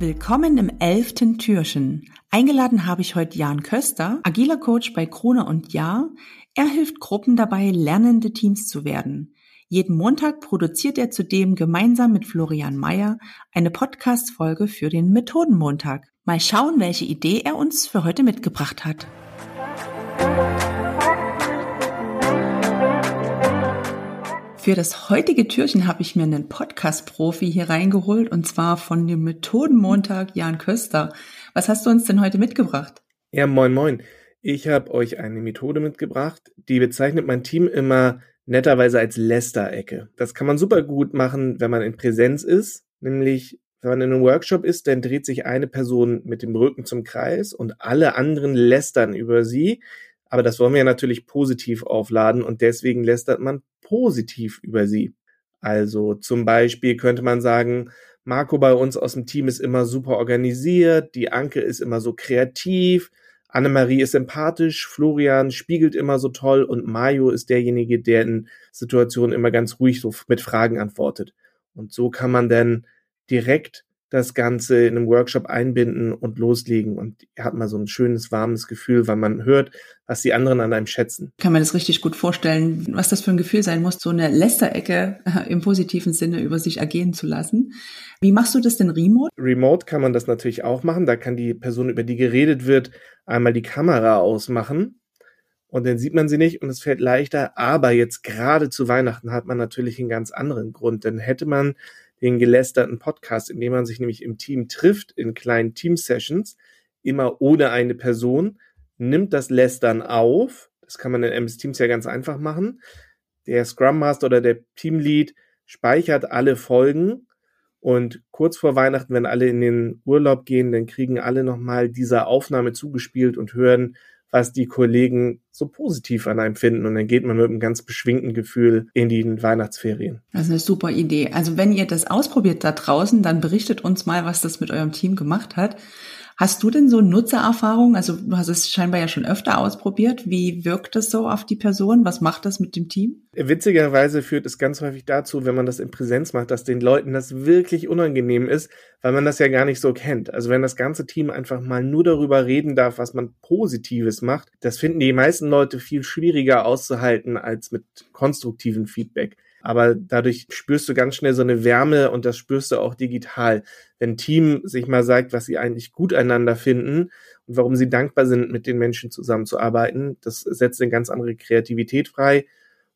Willkommen im elften Türchen. Eingeladen habe ich heute Jan Köster, agiler Coach bei Krone und Jahr. Er hilft Gruppen dabei, lernende Teams zu werden. Jeden Montag produziert er zudem gemeinsam mit Florian Mayer eine Podcast-Folge für den Methodenmontag. Mal schauen, welche Idee er uns für heute mitgebracht hat. Für das heutige Türchen habe ich mir einen Podcast-Profi hier reingeholt und zwar von dem Methodenmontag Jan Köster. Was hast du uns denn heute mitgebracht? Ja, moin, moin. Ich habe euch eine Methode mitgebracht, die bezeichnet mein Team immer netterweise als Lästerecke. Das kann man super gut machen, wenn man in Präsenz ist, nämlich wenn man in einem Workshop ist, dann dreht sich eine Person mit dem Rücken zum Kreis und alle anderen lästern über sie. Aber das wollen wir natürlich positiv aufladen und deswegen lästert man positiv über sie. Also zum Beispiel könnte man sagen, Marco bei uns aus dem Team ist immer super organisiert, die Anke ist immer so kreativ, Annemarie ist sympathisch, Florian spiegelt immer so toll und Mario ist derjenige, der in Situationen immer ganz ruhig so mit Fragen antwortet. Und so kann man dann direkt das Ganze in einem Workshop einbinden und loslegen. Und habt mal so ein schönes, warmes Gefühl, weil man hört, was die anderen an einem schätzen. Kann man das richtig gut vorstellen, was das für ein Gefühl sein muss, so eine Lästerecke äh, im positiven Sinne über sich ergehen zu lassen. Wie machst du das denn remote? Remote kann man das natürlich auch machen. Da kann die Person, über die geredet wird, einmal die Kamera ausmachen. Und dann sieht man sie nicht und es fällt leichter. Aber jetzt gerade zu Weihnachten hat man natürlich einen ganz anderen Grund. Denn hätte man den gelästerten Podcast, in dem man sich nämlich im Team trifft, in kleinen Team-Sessions, immer ohne eine Person, nimmt das Lästern auf. Das kann man in MS Teams ja ganz einfach machen. Der Scrum Master oder der Teamlead speichert alle Folgen und kurz vor Weihnachten, wenn alle in den Urlaub gehen, dann kriegen alle nochmal diese Aufnahme zugespielt und hören, was die Kollegen so positiv an einem finden. Und dann geht man mit einem ganz beschwingten Gefühl in die Weihnachtsferien. Das ist eine super Idee. Also wenn ihr das ausprobiert da draußen, dann berichtet uns mal, was das mit eurem Team gemacht hat. Hast du denn so Nutzererfahrung? Also du hast es scheinbar ja schon öfter ausprobiert. Wie wirkt das so auf die Person? Was macht das mit dem Team? Witzigerweise führt es ganz häufig dazu, wenn man das in Präsenz macht, dass den Leuten das wirklich unangenehm ist, weil man das ja gar nicht so kennt. Also wenn das ganze Team einfach mal nur darüber reden darf, was man Positives macht, das finden die meisten Leute viel schwieriger auszuhalten als mit konstruktivem Feedback. Aber dadurch spürst du ganz schnell so eine Wärme und das spürst du auch digital. Wenn Team sich mal sagt, was sie eigentlich gut einander finden und warum sie dankbar sind, mit den Menschen zusammenzuarbeiten, das setzt eine ganz andere Kreativität frei.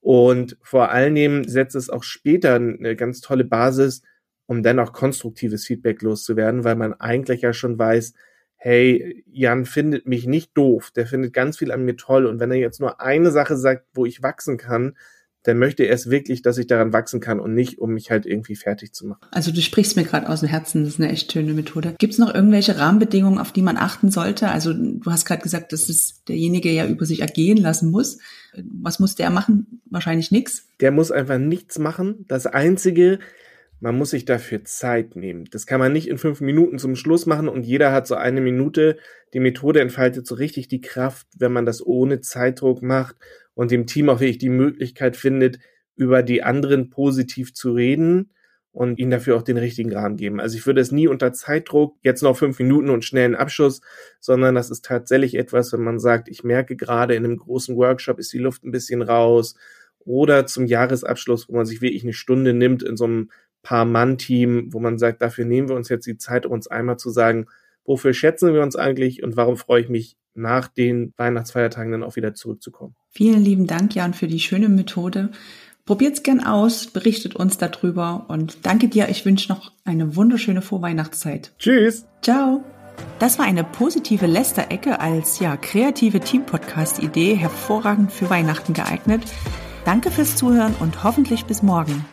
Und vor allen Dingen setzt es auch später eine ganz tolle Basis, um dann auch konstruktives Feedback loszuwerden, weil man eigentlich ja schon weiß, hey, Jan findet mich nicht doof, der findet ganz viel an mir toll. Und wenn er jetzt nur eine Sache sagt, wo ich wachsen kann, dann möchte er es wirklich, dass ich daran wachsen kann und nicht, um mich halt irgendwie fertig zu machen. Also du sprichst mir gerade aus dem Herzen, das ist eine echt schöne Methode. Gibt es noch irgendwelche Rahmenbedingungen, auf die man achten sollte? Also du hast gerade gesagt, dass es derjenige ja über sich ergehen lassen muss. Was muss der machen? Wahrscheinlich nichts. Der muss einfach nichts machen. Das Einzige, man muss sich dafür Zeit nehmen. Das kann man nicht in fünf Minuten zum Schluss machen und jeder hat so eine Minute. Die Methode entfaltet so richtig die Kraft, wenn man das ohne Zeitdruck macht und dem Team auch wirklich die Möglichkeit findet, über die anderen positiv zu reden und ihnen dafür auch den richtigen Rahmen geben. Also ich würde es nie unter Zeitdruck, jetzt noch fünf Minuten und schnellen Abschuss, sondern das ist tatsächlich etwas, wenn man sagt, ich merke gerade in einem großen Workshop ist die Luft ein bisschen raus oder zum Jahresabschluss, wo man sich wirklich eine Stunde nimmt in so einem Paar-Mann-Team, wo man sagt, dafür nehmen wir uns jetzt die Zeit, uns einmal zu sagen, wofür schätzen wir uns eigentlich und warum freue ich mich nach den Weihnachtsfeiertagen dann auch wieder zurückzukommen. Vielen lieben Dank, Jan, für die schöne Methode. Probiert's gern aus, berichtet uns darüber und danke dir. Ich wünsche noch eine wunderschöne Vorweihnachtszeit. Tschüss. Ciao. Das war eine positive Lästerecke als ja kreative Team-Podcast-Idee, hervorragend für Weihnachten geeignet. Danke fürs Zuhören und hoffentlich bis morgen.